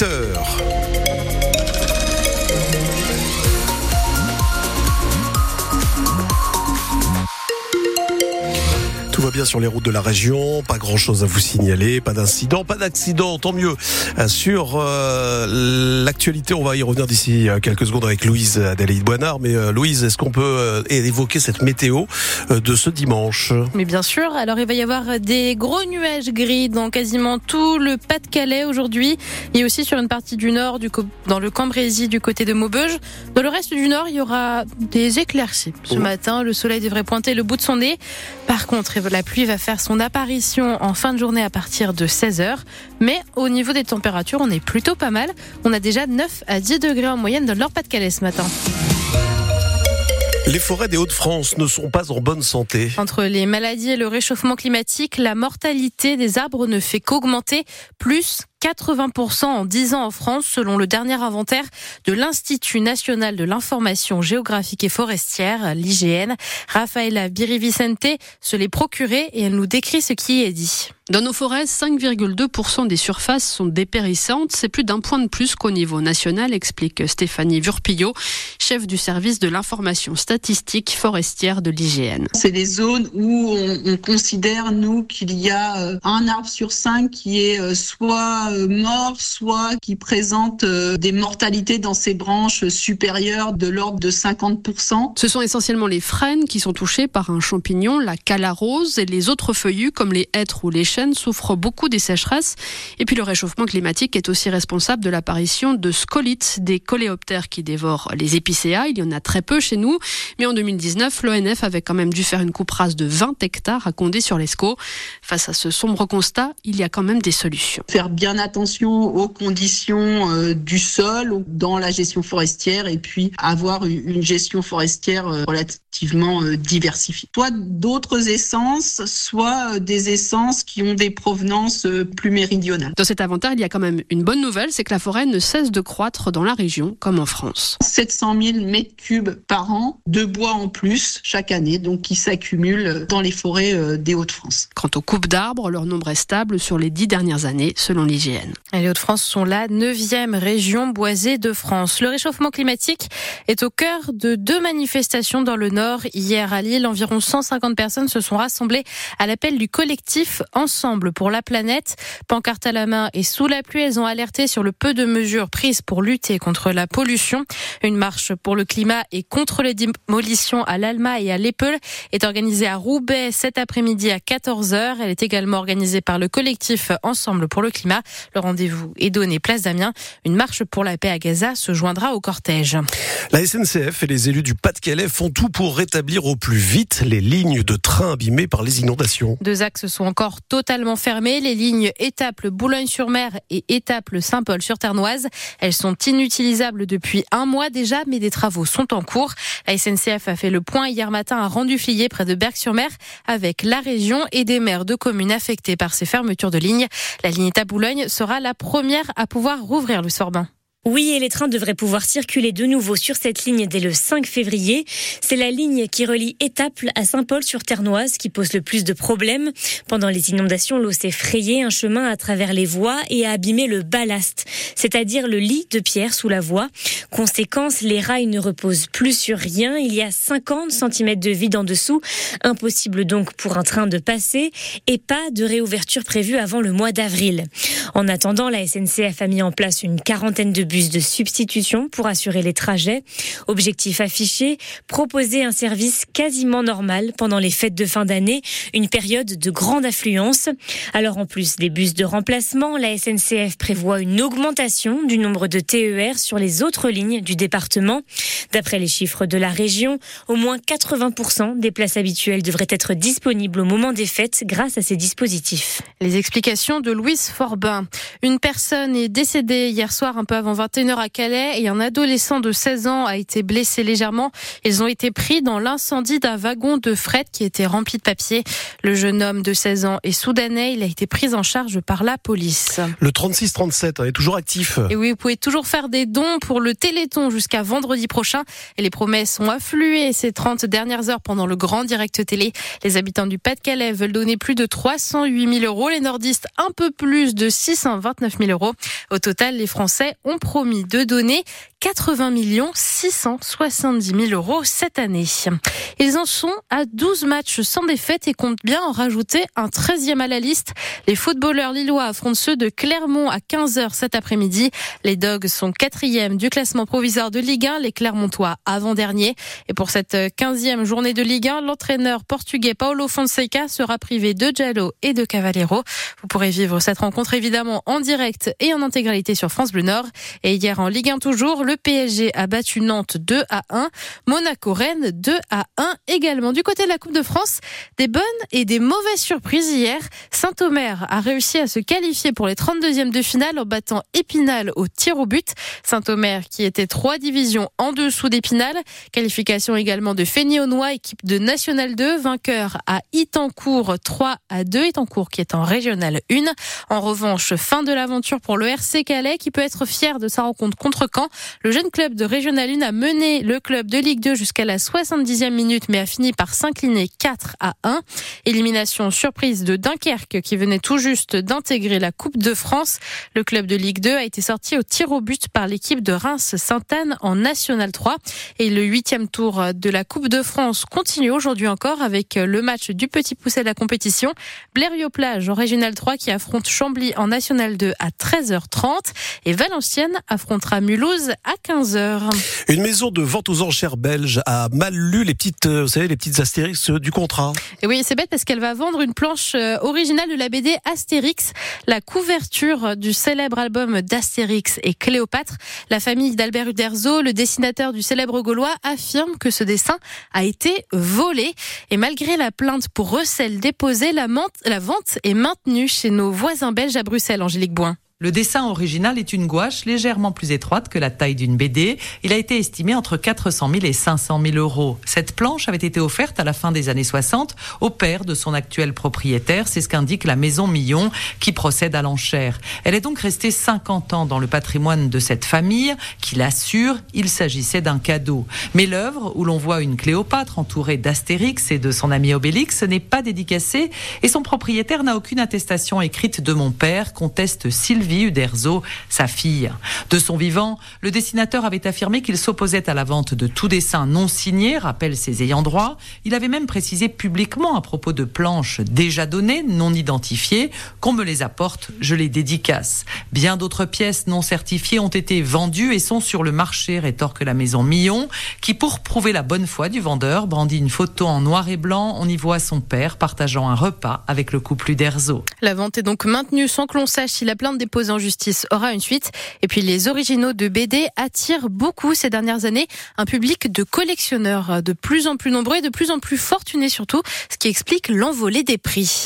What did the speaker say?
8h. Va bien sur les routes de la région, pas grand chose à vous signaler, pas d'incident, pas d'accident, tant mieux. Euh, sur euh, l'actualité, on va y revenir d'ici euh, quelques secondes avec Louise Adélaïde Boinard. Mais Louise, est-ce qu'on peut évoquer cette météo de ce dimanche? Mais bien sûr, alors il va y avoir des gros nuages gris dans quasiment tout le Pas-de-Calais aujourd'hui et aussi sur une partie du nord, du dans le Cambrésis du côté de Maubeuge. Dans le reste du nord, il y aura des éclaircies. Ce oh. matin, le soleil devrait pointer le bout de son nez. Par contre, la pluie va faire son apparition en fin de journée à partir de 16h. Mais au niveau des températures, on est plutôt pas mal. On a déjà 9 à 10 degrés en moyenne dans le Nord-Pas-de-Calais ce matin. Les forêts des Hauts-de-France ne sont pas en bonne santé. Entre les maladies et le réchauffement climatique, la mortalité des arbres ne fait qu'augmenter, plus 80% en 10 ans en France, selon le dernier inventaire de l'Institut national de l'information géographique et forestière, l'IGN. Rafaela Birivicente se l'est procurée et elle nous décrit ce qui est dit. Dans nos forêts, 5,2% des surfaces sont dépérissantes. C'est plus d'un point de plus qu'au niveau national, explique Stéphanie Vurpillot, chef du service de l'information statistique forestière de l'IGN. C'est des zones où on, considère, nous, qu'il y a euh, un arbre sur cinq qui est euh, soit euh, mort, soit qui présente des mortalités dans ses branches supérieures de l'ordre de 50%. Ce sont essentiellement les frênes qui sont touchées par un champignon, la calarose, et les autres feuillus comme les hêtres ou les chênes souffre beaucoup des sécheresses. Et puis le réchauffement climatique est aussi responsable de l'apparition de scolites, des coléoptères qui dévorent les épicéas. Il y en a très peu chez nous. Mais en 2019, l'ONF avait quand même dû faire une coupe rase de 20 hectares à Condé-sur-l'Escaut. Face à ce sombre constat, il y a quand même des solutions. Faire bien attention aux conditions euh, du sol dans la gestion forestière et puis avoir une gestion forestière euh, relativement euh, diversifiée. Soit d'autres essences, soit des essences qui ont des provenances euh, plus méridionales. Dans cet inventaire, il y a quand même une bonne nouvelle, c'est que la forêt ne cesse de croître dans la région comme en France. 700 000 mètres cubes par an de bois en plus chaque année, donc qui s'accumulent dans les forêts euh, des Hauts-de-France. Quant aux coupes d'arbres, leur nombre est stable sur les dix dernières années, selon l'IGN. Les Hauts-de-France sont la neuvième région boisée de France. Le réchauffement climatique est au cœur de deux manifestations dans le Nord. Hier à Lille, environ 150 personnes se sont rassemblées à l'appel du collectif Ensemble Ensemble pour la planète. Pancarte à la main et sous la pluie, elles ont alerté sur le peu de mesures prises pour lutter contre la pollution. Une marche pour le climat et contre les démolitions à l'Alma et à l'Eppel est organisée à Roubaix cet après-midi à 14h. Elle est également organisée par le collectif Ensemble pour le climat. Le rendez-vous est donné place d'Amiens. Une marche pour la paix à Gaza se joindra au cortège. La SNCF et les élus du Pas-de-Calais font tout pour rétablir au plus vite les lignes de train abîmées par les inondations. Deux axes sont encore totalement totalement fermées. Les lignes étape Boulogne-sur-Mer et étape Saint-Paul-sur-Ternoise, elles sont inutilisables depuis un mois déjà, mais des travaux sont en cours. La SNCF a fait le point hier matin à Rendu-Flier, près de Berck-sur-Mer, avec la région et des maires de communes affectées par ces fermetures de lignes. La ligne étape-Boulogne sera la première à pouvoir rouvrir le Sorbin. Oui, et les trains devraient pouvoir circuler de nouveau sur cette ligne dès le 5 février. C'est la ligne qui relie Étaples à Saint-Paul-sur-Ternoise qui pose le plus de problèmes. Pendant les inondations, l'eau s'est frayée un chemin à travers les voies et a abîmé le ballast, c'est-à-dire le lit de pierre sous la voie. Conséquence, les rails ne reposent plus sur rien. Il y a 50 cm de vide en dessous. Impossible donc pour un train de passer et pas de réouverture prévue avant le mois d'avril. En attendant, la SNCF a mis en place une quarantaine de bus de substitution pour assurer les trajets. Objectif affiché, proposer un service quasiment normal pendant les fêtes de fin d'année, une période de grande affluence. Alors en plus des bus de remplacement, la SNCF prévoit une augmentation du nombre de TER sur les autres lignes du département. D'après les chiffres de la région, au moins 80% des places habituelles devraient être disponibles au moment des fêtes grâce à ces dispositifs. Les explications de Louise Forbin. Une personne est décédée hier soir un peu avant 21h à Calais et un adolescent de 16 ans a été blessé légèrement. Ils ont été pris dans l'incendie d'un wagon de fret qui était rempli de papier. Le jeune homme de 16 ans est soudanais. Il a été pris en charge par la police. Le 3637 hein, est toujours actif. Et oui, vous pouvez toujours faire des dons pour le Téléthon jusqu'à vendredi prochain. Et les promesses ont afflué ces 30 dernières heures pendant le grand direct télé. Les habitants du Pas-de-Calais veulent donner plus de 308 000 euros. Les nordistes, un peu plus de 629 000 euros. Au total, les Français ont promis de donner 80 millions 670 000 euros cette année. Ils en sont à 12 matchs sans défaite et comptent bien en rajouter un 13e à la liste. Les footballeurs lillois affrontent ceux de Clermont à 15h cet après-midi. Les Dogs sont quatrième du classement provisoire de Ligue 1, les Clermontois avant-dernier. Et pour cette 15e journée de Ligue 1, l'entraîneur portugais Paulo Fonseca sera privé de Giallo et de Cavallero. Vous pourrez vivre cette rencontre évidemment en direct et en intégralité sur France Bleu Nord. Et hier en Ligue 1 toujours, le PSG a battu Nantes 2 à 1. Monaco-Rennes 2 à 1 également. Du côté de la Coupe de France, des bonnes et des mauvaises surprises hier. Saint-Omer a réussi à se qualifier pour les 32e de finale en battant Épinal au tir au but. Saint-Omer qui était trois divisions en dessous d'Épinal. Qualification également de Fény-Aunois, équipe de National 2, vainqueur à Itancourt 3 à 2. Itancourt qui est en Régional 1. En revanche, fin de l'aventure pour le RC Calais qui peut être fier de sa rencontre contre Caen. Le jeune club de Régional 1 a mené le club de Ligue 2 jusqu'à la 70e minute mais a fini par s'incliner 4 à 1. Élimination surprise de Dunkerque qui venait tout juste d'intégrer la Coupe de France. Le club de Ligue 2 a été sorti au tir au but par l'équipe de Reims-Sainte-Anne en National 3. Et le huitième tour de la Coupe de France continue aujourd'hui encore avec le match du petit poussé de la compétition. Blériot-Plage en Régional 3 qui affronte Chambly en National 2 à 13h30 et Valenciennes affrontera Mulhouse à 15h. Une maison de vente aux enchères belge a mal lu les petites, euh, vous savez, les petites astérix du contrat. Et oui, c'est bête parce qu'elle va vendre une planche euh, originale de la BD Astérix, la couverture du célèbre album d'Astérix et Cléopâtre. La famille d'Albert Uderzo, le dessinateur du célèbre gaulois, affirme que ce dessin a été volé. Et malgré la plainte pour recel déposée, la, la vente est maintenue chez nos voisins belges à Bruxelles, Angélique Boin. Le dessin original est une gouache légèrement plus étroite que la taille d'une BD. Il a été estimé entre 400 000 et 500 000 euros. Cette planche avait été offerte à la fin des années 60 au père de son actuel propriétaire. C'est ce qu'indique la maison Millon qui procède à l'enchère. Elle est donc restée 50 ans dans le patrimoine de cette famille qui l'assure, il s'agissait d'un cadeau. Mais l'œuvre où l'on voit une Cléopâtre entourée d'Astérix et de son ami Obélix n'est pas dédicacée et son propriétaire n'a aucune attestation écrite de mon père, conteste Sylvie Uderzo, sa fille. De son vivant, le dessinateur avait affirmé qu'il s'opposait à la vente de tout dessin non signé, rappelle ses ayants droit. Il avait même précisé publiquement à propos de planches déjà données, non identifiées, qu'on me les apporte, je les dédicace. Bien d'autres pièces non certifiées ont été vendues et sont sur le marché, rétorque la maison Millon, qui pour prouver la bonne foi du vendeur brandit une photo en noir et blanc. On y voit son père partageant un repas avec le couple Uderzo. La vente est donc maintenue sans que l'on sache si la plainte déposée en justice aura une suite. Et puis les originaux de BD attirent beaucoup ces dernières années un public de collectionneurs de plus en plus nombreux et de plus en plus fortunés surtout, ce qui explique l'envolée des prix.